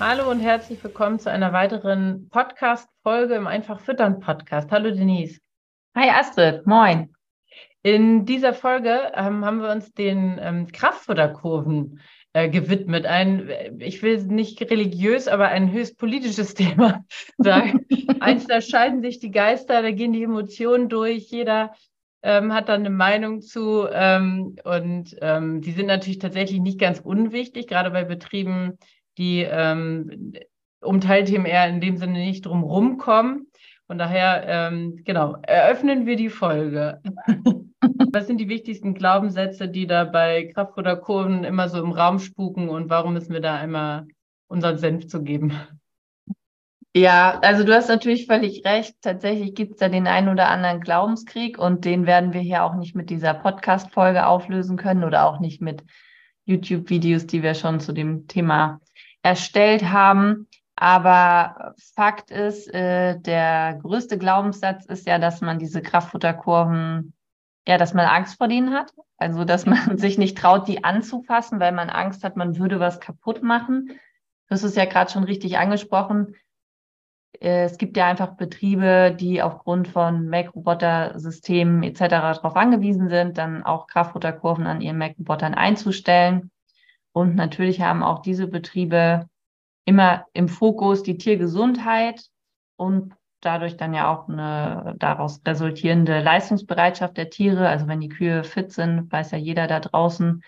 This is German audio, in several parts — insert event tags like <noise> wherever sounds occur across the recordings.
Hallo und herzlich willkommen zu einer weiteren Podcast-Folge im Einfach Füttern Podcast. Hallo Denise. Hi Astrid, moin. In dieser Folge ähm, haben wir uns den ähm, Kraftfutterkurven äh, gewidmet. Ein, ich will nicht religiös, aber ein höchst politisches <laughs> Thema sagen. Eins, da scheiden sich die Geister, da gehen die Emotionen durch. Jeder ähm, hat dann eine Meinung zu. Ähm, und ähm, die sind natürlich tatsächlich nicht ganz unwichtig, gerade bei Betrieben, die ähm, um Teilthemen eher in dem Sinne nicht drum rumkommen. Von daher, ähm, genau, eröffnen wir die Folge. <laughs> Was sind die wichtigsten Glaubenssätze, die da bei Kraftfutterkurven immer so im Raum spuken und warum müssen wir da einmal unseren Senf zu geben? Ja, also du hast natürlich völlig recht. Tatsächlich gibt es da den einen oder anderen Glaubenskrieg und den werden wir hier auch nicht mit dieser Podcast-Folge auflösen können oder auch nicht mit YouTube-Videos, die wir schon zu dem Thema erstellt haben. Aber Fakt ist, äh, der größte Glaubenssatz ist ja, dass man diese Kraftfutterkurven, ja, dass man Angst vor denen hat. Also, dass man <laughs> sich nicht traut, die anzufassen, weil man Angst hat, man würde was kaputt machen. Das ist ja gerade schon richtig angesprochen. Äh, es gibt ja einfach Betriebe, die aufgrund von Make-Roboter-Systemen etc. darauf angewiesen sind, dann auch Kraftfutterkurven an ihren Make-Robotern einzustellen. Und natürlich haben auch diese Betriebe immer im Fokus die Tiergesundheit und dadurch dann ja auch eine daraus resultierende Leistungsbereitschaft der Tiere. Also wenn die Kühe fit sind, weiß ja jeder da draußen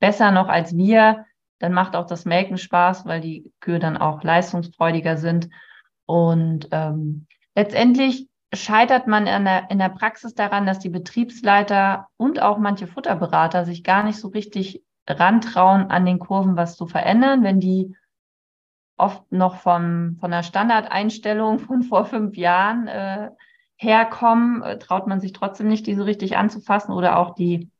besser noch als wir, dann macht auch das Melken Spaß, weil die Kühe dann auch leistungsfreudiger sind. Und ähm, letztendlich scheitert man in der, in der Praxis daran, dass die Betriebsleiter und auch manche Futterberater sich gar nicht so richtig rantrauen, an den Kurven was zu verändern, wenn die oft noch vom, von der Standardeinstellung von vor fünf Jahren äh, herkommen, äh, traut man sich trotzdem nicht, die so richtig anzufassen oder auch die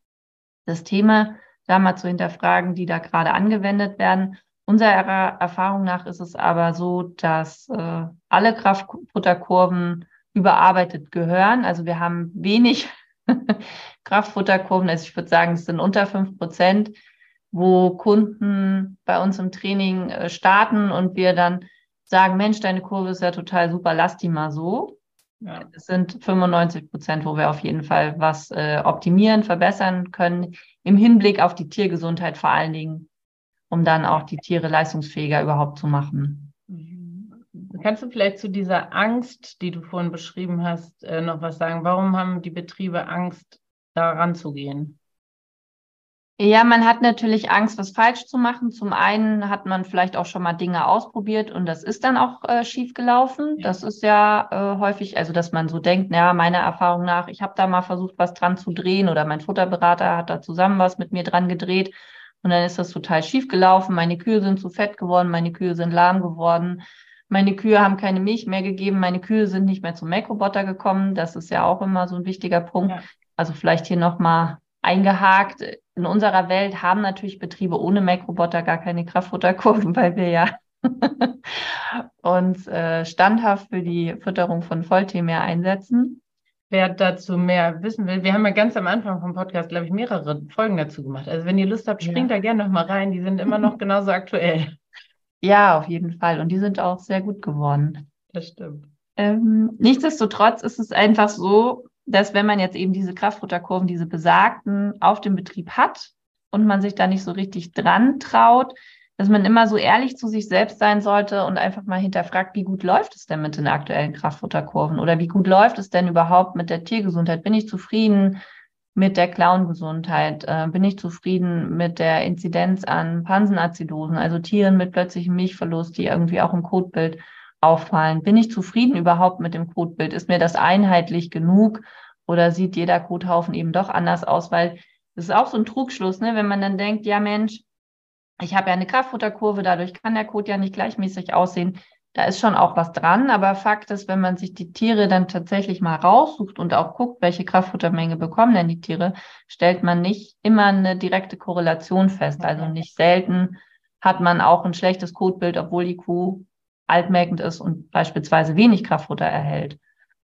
Systeme da mal zu hinterfragen, die da gerade angewendet werden. Unserer Erfahrung nach ist es aber so, dass äh, alle Kraftfutterkurven überarbeitet gehören. Also wir haben wenig <laughs> Kraftfutterkurven, also ich würde sagen, es sind unter fünf Prozent, wo Kunden bei uns im Training äh, starten und wir dann sagen, Mensch, deine Kurve ist ja total super, lass die mal so. Ja. Es sind 95 Prozent, wo wir auf jeden Fall was äh, optimieren, verbessern können, im Hinblick auf die Tiergesundheit vor allen Dingen um dann auch die Tiere leistungsfähiger überhaupt zu machen. Mhm. Kannst du vielleicht zu dieser Angst, die du vorhin beschrieben hast, äh, noch was sagen? Warum haben die Betriebe Angst, da ranzugehen? Ja, man hat natürlich Angst, was falsch zu machen. Zum einen hat man vielleicht auch schon mal Dinge ausprobiert und das ist dann auch äh, schief gelaufen. Ja. Das ist ja äh, häufig, also dass man so denkt, ja, meiner Erfahrung nach, ich habe da mal versucht, was dran zu drehen oder mein Futterberater hat da zusammen was mit mir dran gedreht und dann ist das total schief gelaufen. Meine Kühe sind zu fett geworden, meine Kühe sind lahm geworden. Meine Kühe haben keine Milch mehr gegeben, meine Kühe sind nicht mehr zum Make-Roboter gekommen. Das ist ja auch immer so ein wichtiger Punkt. Ja. Also vielleicht hier nochmal eingehakt. In unserer Welt haben natürlich Betriebe ohne Make-Roboter gar keine Kraftfutterkurven, <laughs> weil wir ja <laughs> uns äh, standhaft für die Fütterung von Volltiermeer einsetzen. Wer dazu mehr wissen will, wir haben ja ganz am Anfang vom Podcast, glaube ich, mehrere Folgen dazu gemacht. Also wenn ihr Lust habt, springt ja. da gerne noch mal rein. Die sind immer noch genauso aktuell. <laughs> Ja, auf jeden Fall. Und die sind auch sehr gut geworden. Das stimmt. Ähm, nichtsdestotrotz ist es einfach so, dass wenn man jetzt eben diese Kraftfutterkurven, diese besagten, auf dem Betrieb hat und man sich da nicht so richtig dran traut, dass man immer so ehrlich zu sich selbst sein sollte und einfach mal hinterfragt, wie gut läuft es denn mit den aktuellen Kraftfutterkurven oder wie gut läuft es denn überhaupt mit der Tiergesundheit? Bin ich zufrieden mit der Klauengesundheit? Äh, bin ich zufrieden mit der Inzidenz an Pansenazidosen, also Tieren mit plötzlichem Milchverlust, die irgendwie auch im Kotbild auffallen? Bin ich zufrieden überhaupt mit dem Kotbild? Ist mir das einheitlich genug oder sieht jeder Kothaufen eben doch anders aus? Weil das ist auch so ein Trugschluss, ne? wenn man dann denkt, ja Mensch, ich habe ja eine Kraftfutterkurve, dadurch kann der Kot ja nicht gleichmäßig aussehen. Da ist schon auch was dran, aber Fakt ist, wenn man sich die Tiere dann tatsächlich mal raussucht und auch guckt, welche Kraftfuttermenge bekommen denn die Tiere, stellt man nicht immer eine direkte Korrelation fest. Also nicht selten hat man auch ein schlechtes Kotbild, obwohl die Kuh altmerkend ist und beispielsweise wenig Kraftfutter erhält.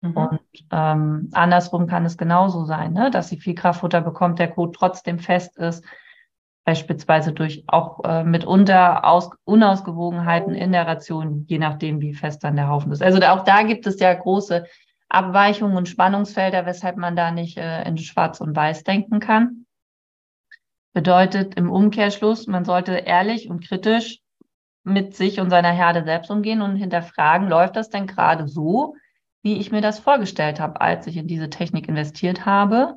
Mhm. Und ähm, andersrum kann es genauso sein, ne? dass sie viel Kraftfutter bekommt, der Kot trotzdem fest ist, beispielsweise durch auch äh, mitunter Aus Unausgewogenheiten in der Ration, je nachdem, wie fest dann der Haufen ist. Also auch da gibt es ja große Abweichungen und Spannungsfelder, weshalb man da nicht äh, in Schwarz und Weiß denken kann. Bedeutet im Umkehrschluss, man sollte ehrlich und kritisch mit sich und seiner Herde selbst umgehen und hinterfragen, läuft das denn gerade so, wie ich mir das vorgestellt habe, als ich in diese Technik investiert habe?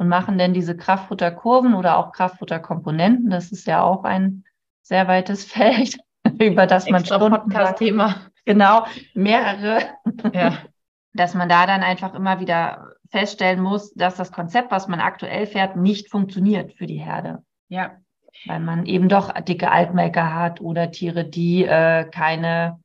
Und machen denn diese Kraftfutterkurven oder auch Kraftfutterkomponenten, das ist ja auch ein sehr weites <laughs> Feld, über das man schon Podcast-Thema. Genau, mehrere. Ja. <laughs> Dass man da dann einfach immer wieder feststellen muss, dass das Konzept, was man aktuell fährt, nicht funktioniert für die Herde. Ja. Weil man eben doch dicke Altmelker hat oder Tiere, die äh, keine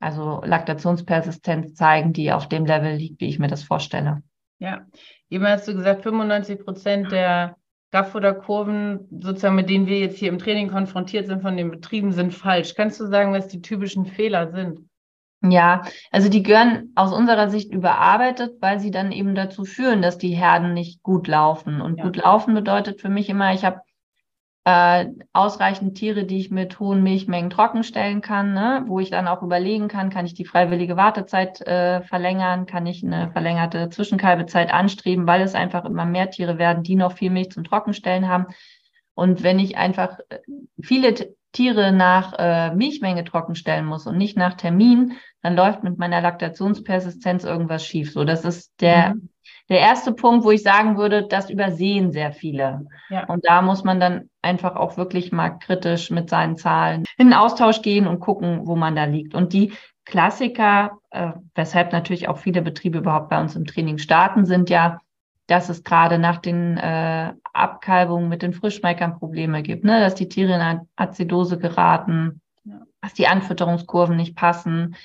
also Laktationspersistenz zeigen, die auf dem Level liegt, wie ich mir das vorstelle. Ja, eben hast du gesagt, 95 Prozent der Kraftfutterkurven, sozusagen mit denen wir jetzt hier im Training konfrontiert sind von den Betrieben, sind falsch. Kannst du sagen, was die typischen Fehler sind? Ja, also die gehören aus unserer Sicht überarbeitet, weil sie dann eben dazu führen, dass die Herden nicht gut laufen. Und ja. gut laufen bedeutet für mich immer, ich habe äh, ausreichend Tiere, die ich mit hohen Milchmengen trockenstellen kann, ne? wo ich dann auch überlegen kann, kann ich die freiwillige Wartezeit äh, verlängern, kann ich eine verlängerte Zwischenkalbezeit anstreben, weil es einfach immer mehr Tiere werden, die noch viel Milch zum Trockenstellen haben. Und wenn ich einfach äh, viele Tiere nach äh, Milchmenge trockenstellen muss und nicht nach Termin, dann läuft mit meiner Laktationspersistenz irgendwas schief. So, das ist der, mhm. Der erste Punkt, wo ich sagen würde, das übersehen sehr viele. Ja. Und da muss man dann einfach auch wirklich mal kritisch mit seinen Zahlen in den Austausch gehen und gucken, wo man da liegt. Und die Klassiker, äh, weshalb natürlich auch viele Betriebe überhaupt bei uns im Training starten, sind ja, dass es gerade nach den äh, Abkalbungen mit den Frischmeckern Probleme gibt, ne? dass die Tiere in Azidose geraten, ja. dass die Anfütterungskurven nicht passen,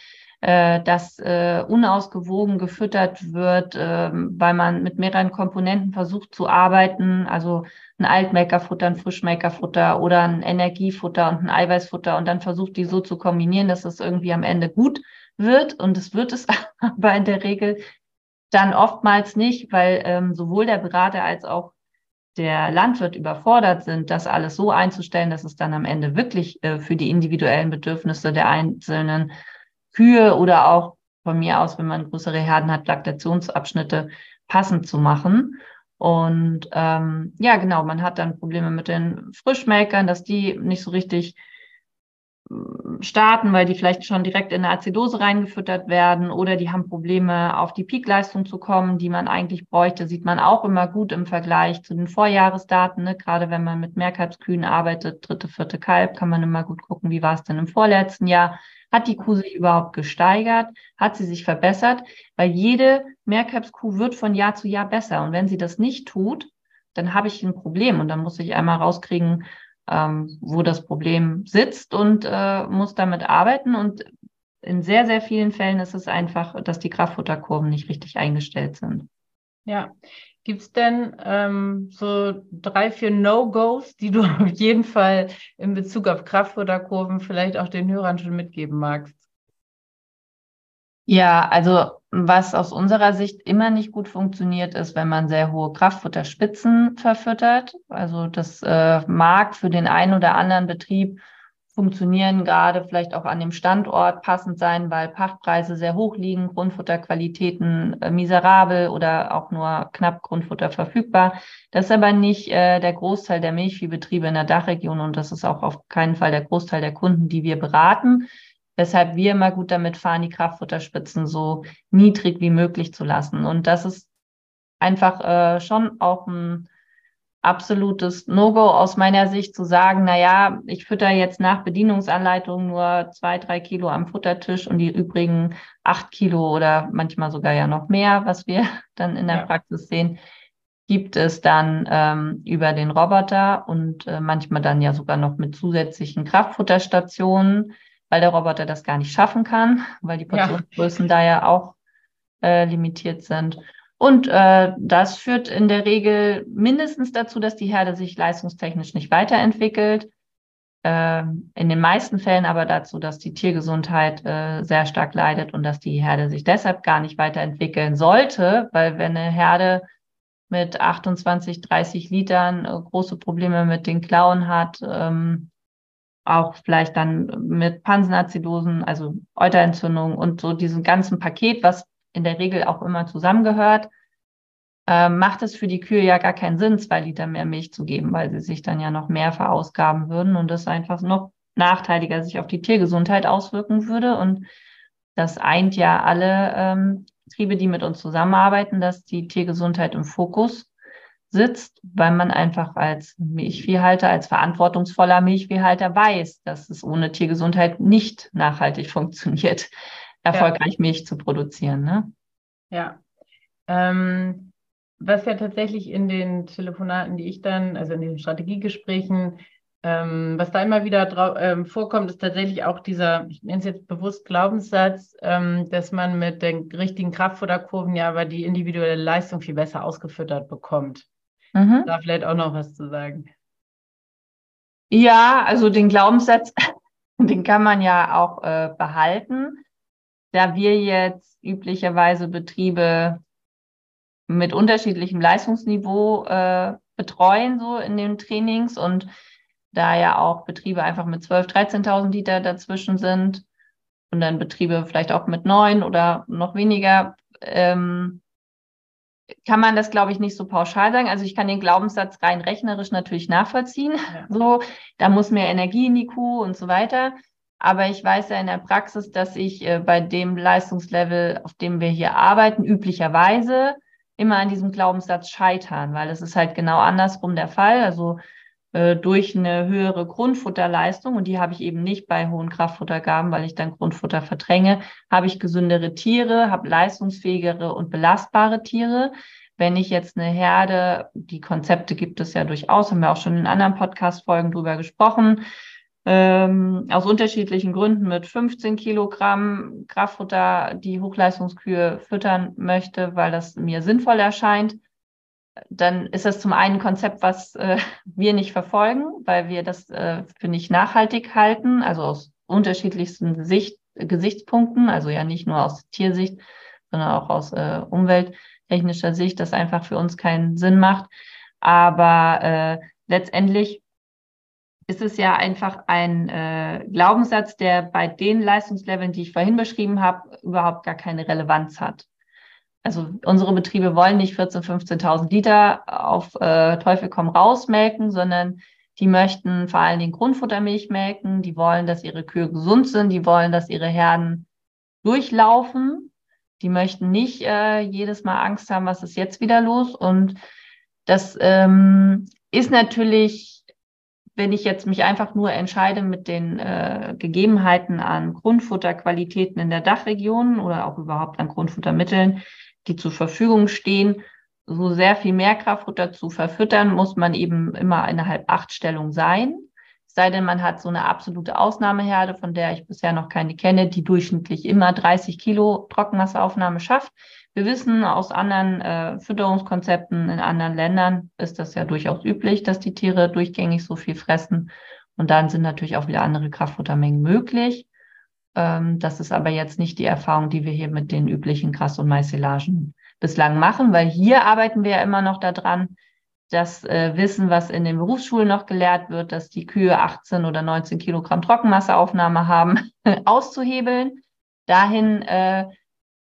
äh, dass äh, unausgewogen gefüttert wird, äh, weil man mit mehreren Komponenten versucht zu arbeiten, also ein Altmelkerfutter, ein Frischmelkerfutter oder ein Energiefutter und ein Eiweißfutter. Und dann versucht die so zu kombinieren, dass es irgendwie am Ende gut wird. Und es wird es <laughs> aber in der Regel dann oftmals nicht, weil ähm, sowohl der Berater als auch der Landwirt überfordert sind, das alles so einzustellen, dass es dann am Ende wirklich äh, für die individuellen Bedürfnisse der einzelnen Kühe oder auch von mir aus, wenn man größere Herden hat, Laktationsabschnitte passend zu machen. Und ähm, ja, genau, man hat dann Probleme mit den Frischmelkern, dass die nicht so richtig äh, starten, weil die vielleicht schon direkt in eine Azidose reingefüttert werden oder die haben Probleme, auf die Peakleistung zu kommen, die man eigentlich bräuchte. Sieht man auch immer gut im Vergleich zu den Vorjahresdaten. Ne? Gerade wenn man mit Mehrkalbskühen arbeitet, dritte, vierte Kalb, kann man immer gut gucken, wie war es denn im vorletzten Jahr. Hat die Kuh sich überhaupt gesteigert? Hat sie sich verbessert? Weil jede Mehrkalbskuh wird von Jahr zu Jahr besser. Und wenn sie das nicht tut, dann habe ich ein Problem und dann muss ich einmal rauskriegen, ähm, wo das Problem sitzt und äh, muss damit arbeiten. Und in sehr, sehr vielen Fällen ist es einfach, dass die Kraftfutterkurven nicht richtig eingestellt sind. Ja, Gibt es denn ähm, so drei, vier No-Gos, die du <laughs> auf jeden Fall in Bezug auf Kraftfutterkurven vielleicht auch den Hörern schon mitgeben magst? Ja, also was aus unserer Sicht immer nicht gut funktioniert, ist, wenn man sehr hohe Kraftfutterspitzen verfüttert. Also das äh, mag für den einen oder anderen Betrieb funktionieren, gerade vielleicht auch an dem Standort passend sein, weil Pachtpreise sehr hoch liegen, Grundfutterqualitäten äh, miserabel oder auch nur knapp Grundfutter verfügbar. Das ist aber nicht äh, der Großteil der Milchviehbetriebe in der Dachregion und das ist auch auf keinen Fall der Großteil der Kunden, die wir beraten. Weshalb wir immer gut damit fahren, die Kraftfutterspitzen so niedrig wie möglich zu lassen. Und das ist einfach äh, schon auch ein absolutes No-Go aus meiner Sicht zu sagen, na ja, ich fütter jetzt nach Bedienungsanleitung nur zwei, drei Kilo am Futtertisch und die übrigen acht Kilo oder manchmal sogar ja noch mehr, was wir <laughs> dann in der ja. Praxis sehen, gibt es dann ähm, über den Roboter und äh, manchmal dann ja sogar noch mit zusätzlichen Kraftfutterstationen, weil der Roboter das gar nicht schaffen kann, weil die Portionsgrößen ja. da ja auch äh, limitiert sind. Und äh, das führt in der Regel mindestens dazu, dass die Herde sich leistungstechnisch nicht weiterentwickelt. Äh, in den meisten Fällen aber dazu, dass die Tiergesundheit äh, sehr stark leidet und dass die Herde sich deshalb gar nicht weiterentwickeln sollte, weil wenn eine Herde mit 28, 30 Litern äh, große Probleme mit den Klauen hat, ähm, auch vielleicht dann mit Pansenazidosen, also Euterentzündung und so diesem ganzen Paket, was in der Regel auch immer zusammengehört, äh, macht es für die Kühe ja gar keinen Sinn, zwei Liter mehr Milch zu geben, weil sie sich dann ja noch mehr verausgaben würden und das einfach noch nachteiliger sich auf die Tiergesundheit auswirken würde. Und das eint ja alle ähm, Betriebe, die mit uns zusammenarbeiten, dass die Tiergesundheit im Fokus sitzt, weil man einfach als Milchviehhalter, als verantwortungsvoller Milchviehhalter weiß, dass es ohne Tiergesundheit nicht nachhaltig <laughs> funktioniert erfolgreich ja. Milch zu produzieren. Ne? Ja. Ähm, was ja tatsächlich in den Telefonaten, die ich dann, also in den Strategiegesprächen, ähm, was da immer wieder ähm, vorkommt, ist tatsächlich auch dieser, ich nenne es jetzt bewusst Glaubenssatz, ähm, dass man mit den richtigen Kraftfutterkurven ja aber die individuelle Leistung viel besser ausgefüttert bekommt. Mhm. Da vielleicht auch noch was zu sagen. Ja, also den Glaubenssatz, <laughs> den kann man ja auch äh, behalten da wir jetzt üblicherweise Betriebe mit unterschiedlichem Leistungsniveau äh, betreuen, so in den Trainings und da ja auch Betriebe einfach mit 12.000, 13.000 Liter dazwischen sind und dann Betriebe vielleicht auch mit neun oder noch weniger, ähm, kann man das, glaube ich, nicht so pauschal sagen. Also ich kann den Glaubenssatz rein rechnerisch natürlich nachvollziehen. Ja. So, da muss mehr Energie in die Kuh und so weiter. Aber ich weiß ja in der Praxis, dass ich äh, bei dem Leistungslevel, auf dem wir hier arbeiten, üblicherweise immer an diesem Glaubenssatz scheitern, weil es ist halt genau andersrum der Fall. Also äh, durch eine höhere Grundfutterleistung, und die habe ich eben nicht bei hohen Kraftfuttergaben, weil ich dann Grundfutter verdränge, habe ich gesündere Tiere, habe leistungsfähigere und belastbare Tiere. Wenn ich jetzt eine Herde, die Konzepte gibt es ja durchaus, haben wir auch schon in anderen Podcast-Folgen drüber gesprochen, ähm, aus unterschiedlichen Gründen mit 15 Kilogramm Kraftfutter die Hochleistungskühe füttern möchte, weil das mir sinnvoll erscheint, dann ist das zum einen ein Konzept, was äh, <laughs> wir nicht verfolgen, weil wir das äh, für nicht nachhaltig halten, also aus unterschiedlichsten Sicht, Gesichtspunkten, also ja nicht nur aus Tiersicht, sondern auch aus äh, umwelttechnischer Sicht, das einfach für uns keinen Sinn macht. Aber äh, letztendlich ist es ja einfach ein äh, Glaubenssatz, der bei den Leistungsleveln, die ich vorhin beschrieben habe, überhaupt gar keine Relevanz hat. Also unsere Betriebe wollen nicht 14.000, 15.000 Liter auf äh, Teufel komm raus melken, sondern die möchten vor allen Dingen Grundfuttermilch melken. Die wollen, dass ihre Kühe gesund sind. Die wollen, dass ihre Herden durchlaufen. Die möchten nicht äh, jedes Mal Angst haben, was ist jetzt wieder los. Und das ähm, ist natürlich wenn ich jetzt mich einfach nur entscheide mit den äh, Gegebenheiten an Grundfutterqualitäten in der Dachregion oder auch überhaupt an Grundfuttermitteln, die zur Verfügung stehen, so sehr viel mehr Kraftfutter zu verfüttern, muss man eben immer innerhalb Achtstellung sein. Es sei denn, man hat so eine absolute Ausnahmeherde, von der ich bisher noch keine kenne, die durchschnittlich immer 30 Kilo Trockenmasseaufnahme schafft. Wir wissen aus anderen äh, Fütterungskonzepten in anderen Ländern ist das ja durchaus üblich, dass die Tiere durchgängig so viel fressen. Und dann sind natürlich auch wieder andere Kraftfuttermengen möglich. Ähm, das ist aber jetzt nicht die Erfahrung, die wir hier mit den üblichen Gras- und Maissilagen bislang machen, weil hier arbeiten wir ja immer noch daran, das äh, Wissen, was in den Berufsschulen noch gelehrt wird, dass die Kühe 18 oder 19 Kilogramm Trockenmasseaufnahme haben, <laughs> auszuhebeln, dahin äh,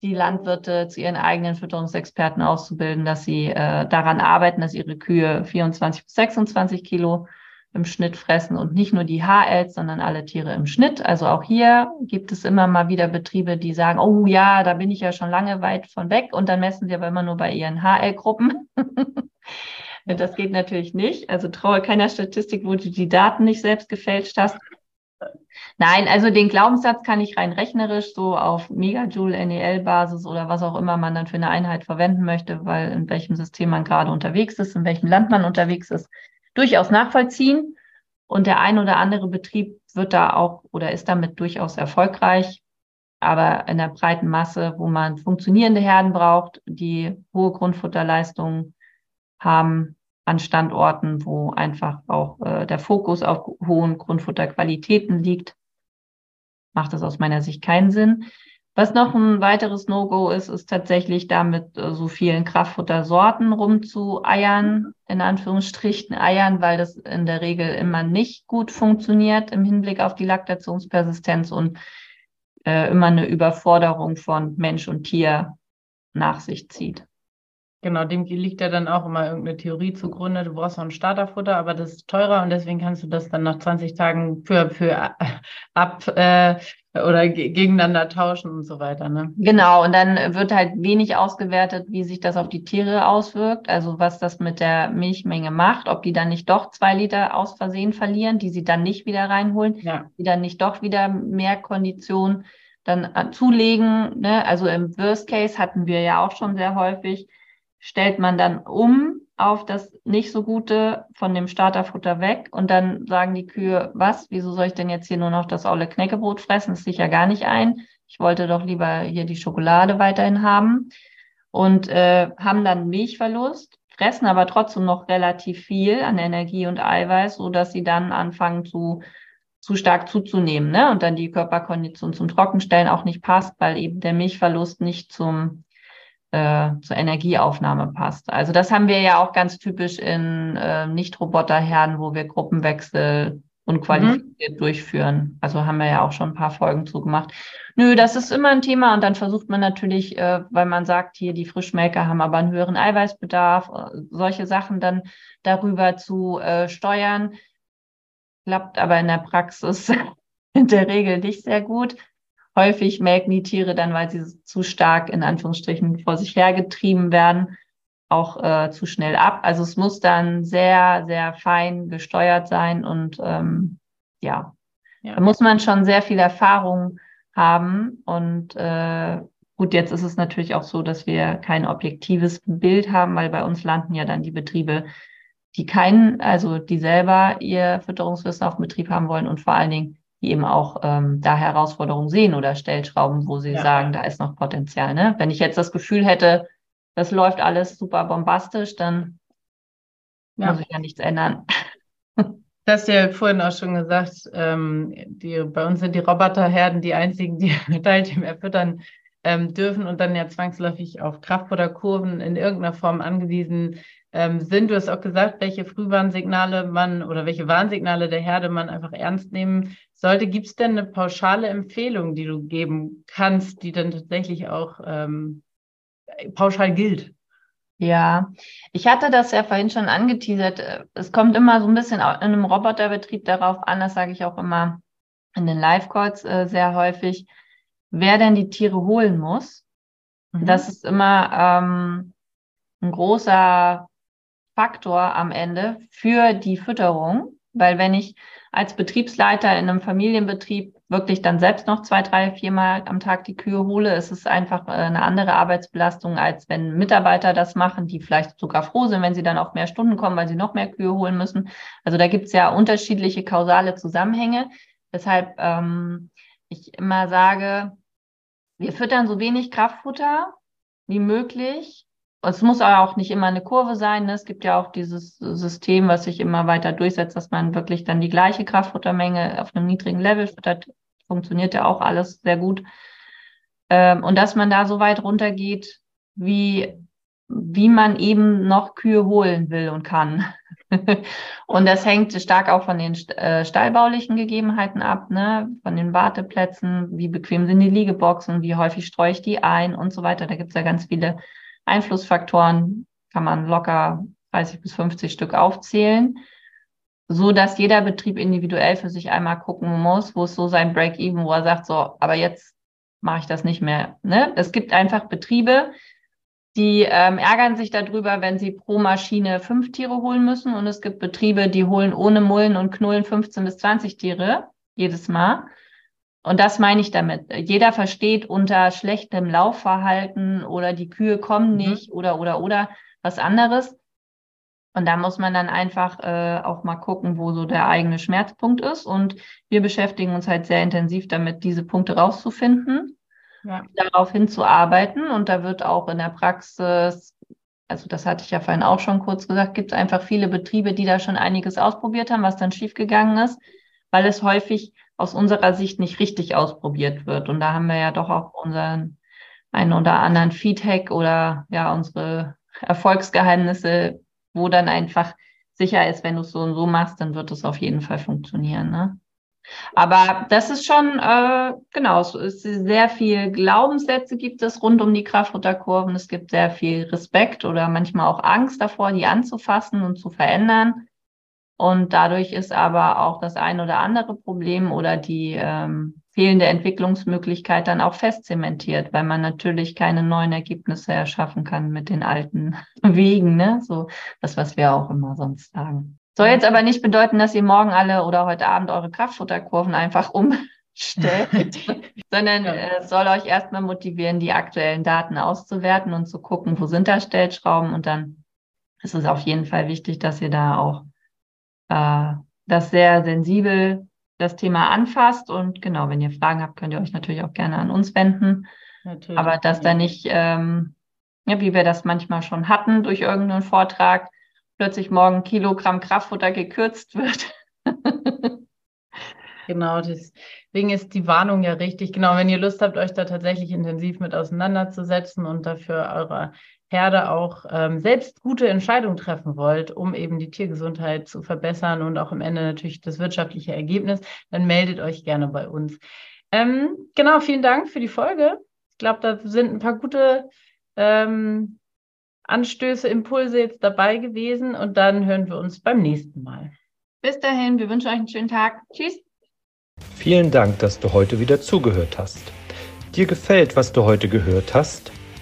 die Landwirte zu ihren eigenen Fütterungsexperten auszubilden, dass sie äh, daran arbeiten, dass ihre Kühe 24 bis 26 Kilo im Schnitt fressen und nicht nur die HLs, sondern alle Tiere im Schnitt. Also auch hier gibt es immer mal wieder Betriebe, die sagen, oh ja, da bin ich ja schon lange weit von weg und dann messen sie aber immer nur bei ihren HL-Gruppen. <laughs> das geht natürlich nicht. Also traue keiner Statistik, wo du die Daten nicht selbst gefälscht hast. Nein, also den Glaubenssatz kann ich rein rechnerisch so auf Megajoule, NEL-Basis oder was auch immer man dann für eine Einheit verwenden möchte, weil in welchem System man gerade unterwegs ist, in welchem Land man unterwegs ist, durchaus nachvollziehen. Und der ein oder andere Betrieb wird da auch oder ist damit durchaus erfolgreich. Aber in der breiten Masse, wo man funktionierende Herden braucht, die hohe Grundfutterleistungen haben, an Standorten, wo einfach auch äh, der Fokus auf hohen Grundfutterqualitäten liegt, macht das aus meiner Sicht keinen Sinn. Was noch ein weiteres No-Go ist, ist tatsächlich damit äh, so vielen Kraftfuttersorten rumzueiern, in Anführungsstrichen eiern, weil das in der Regel immer nicht gut funktioniert im Hinblick auf die Laktationspersistenz und äh, immer eine Überforderung von Mensch und Tier nach sich zieht. Genau, dem liegt ja dann auch immer irgendeine Theorie zugrunde. Du brauchst noch ein Starterfutter, aber das ist teurer und deswegen kannst du das dann nach 20 Tagen für, für ab äh, oder gegeneinander tauschen und so weiter. Ne? Genau, und dann wird halt wenig ausgewertet, wie sich das auf die Tiere auswirkt, also was das mit der Milchmenge macht, ob die dann nicht doch zwei Liter aus Versehen verlieren, die sie dann nicht wieder reinholen, ja. die dann nicht doch wieder mehr Kondition dann äh, zulegen. Ne? Also im Worst Case hatten wir ja auch schon sehr häufig, stellt man dann um auf das nicht so gute von dem Starterfutter weg und dann sagen die Kühe, was, wieso soll ich denn jetzt hier nur noch das olle Knäckebrot fressen? Das ich ja gar nicht ein. Ich wollte doch lieber hier die Schokolade weiterhin haben und äh, haben dann Milchverlust, fressen aber trotzdem noch relativ viel an Energie und Eiweiß, so dass sie dann anfangen zu zu stark zuzunehmen, ne? Und dann die Körperkondition zum Trockenstellen auch nicht passt, weil eben der Milchverlust nicht zum äh, zur Energieaufnahme passt. Also das haben wir ja auch ganz typisch in äh, Nicht-Roboterherden, wo wir Gruppenwechsel unqualifiziert mhm. durchführen. Also haben wir ja auch schon ein paar Folgen zugemacht. Nö, das ist immer ein Thema und dann versucht man natürlich, äh, weil man sagt, hier die Frischmelker haben aber einen höheren Eiweißbedarf, äh, solche Sachen dann darüber zu äh, steuern. Klappt aber in der Praxis <laughs> in der Regel nicht sehr gut. Häufig melken die Tiere dann, weil sie zu stark in Anführungsstrichen vor sich hergetrieben werden, auch äh, zu schnell ab. Also es muss dann sehr, sehr fein gesteuert sein und ähm, ja, ja, da muss man schon sehr viel Erfahrung haben und äh, Gut, jetzt ist es natürlich auch so, dass wir kein objektives Bild haben, weil bei uns landen ja dann die Betriebe, die keinen, also die selber ihr Fütterungswissen auf dem Betrieb haben wollen und vor allen Dingen die eben auch ähm, da Herausforderungen sehen oder Stellschrauben, wo sie ja. sagen, da ist noch Potenzial. Ne? Wenn ich jetzt das Gefühl hätte, das läuft alles super bombastisch, dann ja. muss ich ja nichts ändern. <laughs> Du hast ja vorhin auch schon gesagt, ähm, die, bei uns sind die Roboterherden die einzigen, die <laughs> Metallteam erfüttern ähm, dürfen und dann ja zwangsläufig auf Kraftfutterkurven in irgendeiner Form angewiesen ähm, sind. Du hast auch gesagt, welche Frühwarnsignale man oder welche Warnsignale der Herde man einfach ernst nehmen sollte. Gibt es denn eine pauschale Empfehlung, die du geben kannst, die dann tatsächlich auch ähm, pauschal gilt? Ja, ich hatte das ja vorhin schon angeteasert. Es kommt immer so ein bisschen in einem Roboterbetrieb darauf an, das sage ich auch immer in den Live-Calls äh, sehr häufig, wer denn die Tiere holen muss. Mhm. Das ist immer ähm, ein großer Faktor am Ende für die Fütterung, weil wenn ich als Betriebsleiter in einem Familienbetrieb wirklich dann selbst noch zwei, drei, viermal am Tag die Kühe hole, ist es einfach äh, eine andere Arbeitsbelastung, als wenn Mitarbeiter das machen, die vielleicht sogar froh sind, wenn sie dann auf mehr Stunden kommen, weil sie noch mehr Kühe holen müssen. Also da gibt es ja unterschiedliche kausale Zusammenhänge, weshalb ähm, ich immer sage, wir füttern so wenig Kraftfutter wie möglich es muss auch nicht immer eine Kurve sein. Ne? Es gibt ja auch dieses System, was sich immer weiter durchsetzt, dass man wirklich dann die gleiche Kraftfuttermenge auf einem niedrigen Level füttert. Funktioniert ja auch alles sehr gut. Ähm, und dass man da so weit runtergeht, wie wie man eben noch Kühe holen will und kann. <laughs> und das hängt stark auch von den äh, stallbaulichen Gegebenheiten ab, ne? von den Warteplätzen, wie bequem sind die Liegeboxen, wie häufig streue ich die ein und so weiter. Da gibt es ja ganz viele Einflussfaktoren, kann man locker 30 bis 50 Stück aufzählen, so dass jeder Betrieb individuell für sich einmal gucken muss, wo ist so sein Break-Even, wo er sagt, so, aber jetzt mache ich das nicht mehr. Ne? Es gibt einfach Betriebe, die ähm, ärgern sich darüber, wenn sie pro Maschine fünf Tiere holen müssen. Und es gibt Betriebe, die holen ohne Mullen und Knullen 15 bis 20 Tiere jedes Mal. Und das meine ich damit. Jeder versteht unter schlechtem Laufverhalten oder die Kühe kommen mhm. nicht mhm. oder, oder, oder was anderes. Und da muss man dann einfach äh, auch mal gucken, wo so der eigene Schmerzpunkt ist. Und wir beschäftigen uns halt sehr intensiv damit, diese Punkte rauszufinden, ja. darauf hinzuarbeiten. Und da wird auch in der Praxis, also das hatte ich ja vorhin auch schon kurz gesagt, gibt es einfach viele Betriebe, die da schon einiges ausprobiert haben, was dann schiefgegangen ist, weil es häufig aus unserer Sicht nicht richtig ausprobiert wird. Und da haben wir ja doch auch unseren einen oder anderen Feedhack oder ja unsere Erfolgsgeheimnisse wo dann einfach sicher ist, wenn du es so und so machst, dann wird es auf jeden Fall funktionieren. Ne? Aber das ist schon, äh, genau, es ist sehr viel Glaubenssätze gibt es rund um die Kraftfutterkurven. Es gibt sehr viel Respekt oder manchmal auch Angst davor, die anzufassen und zu verändern. Und dadurch ist aber auch das ein oder andere Problem oder die ähm, fehlende Entwicklungsmöglichkeit dann auch festzementiert, weil man natürlich keine neuen Ergebnisse erschaffen kann mit den alten <laughs> Wegen, ne? So das, was wir auch immer sonst sagen. Soll jetzt aber nicht bedeuten, dass ihr morgen alle oder heute Abend eure Kraftfutterkurven einfach <laughs> umstellt, sondern ja. äh, soll euch erstmal motivieren, die aktuellen Daten auszuwerten und zu gucken, wo sind da Stellschrauben und dann ist es auf jeden Fall wichtig, dass ihr da auch äh, das sehr sensibel das Thema anfasst. Und genau, wenn ihr Fragen habt, könnt ihr euch natürlich auch gerne an uns wenden. Natürlich. Aber dass da nicht, ähm, ja, wie wir das manchmal schon hatten durch irgendeinen Vortrag, plötzlich morgen Kilogramm Kraftfutter gekürzt wird. <laughs> genau, deswegen ist die Warnung ja richtig. Genau, wenn ihr Lust habt, euch da tatsächlich intensiv mit auseinanderzusetzen und dafür eure Herde auch ähm, selbst gute Entscheidungen treffen wollt, um eben die Tiergesundheit zu verbessern und auch am Ende natürlich das wirtschaftliche Ergebnis, dann meldet euch gerne bei uns. Ähm, genau, vielen Dank für die Folge. Ich glaube, da sind ein paar gute ähm, Anstöße, Impulse jetzt dabei gewesen und dann hören wir uns beim nächsten Mal. Bis dahin, wir wünschen euch einen schönen Tag. Tschüss. Vielen Dank, dass du heute wieder zugehört hast. Dir gefällt, was du heute gehört hast?